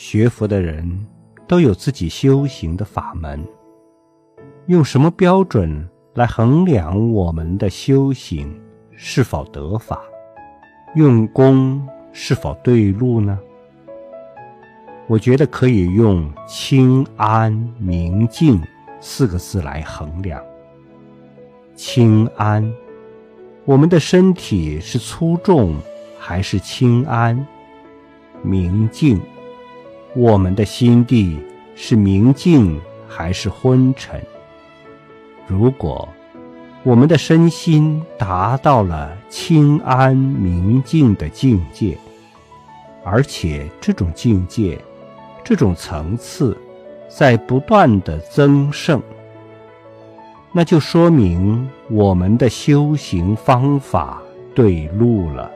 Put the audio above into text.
学佛的人都有自己修行的法门，用什么标准来衡量我们的修行是否得法，用功是否对路呢？我觉得可以用“清安明净”四个字来衡量。清安，我们的身体是粗重还是轻安？明净，我们的心地是明净还是昏沉？如果我们的身心达到了清安明净的境界，而且这种境界。这种层次在不断的增盛，那就说明我们的修行方法对路了。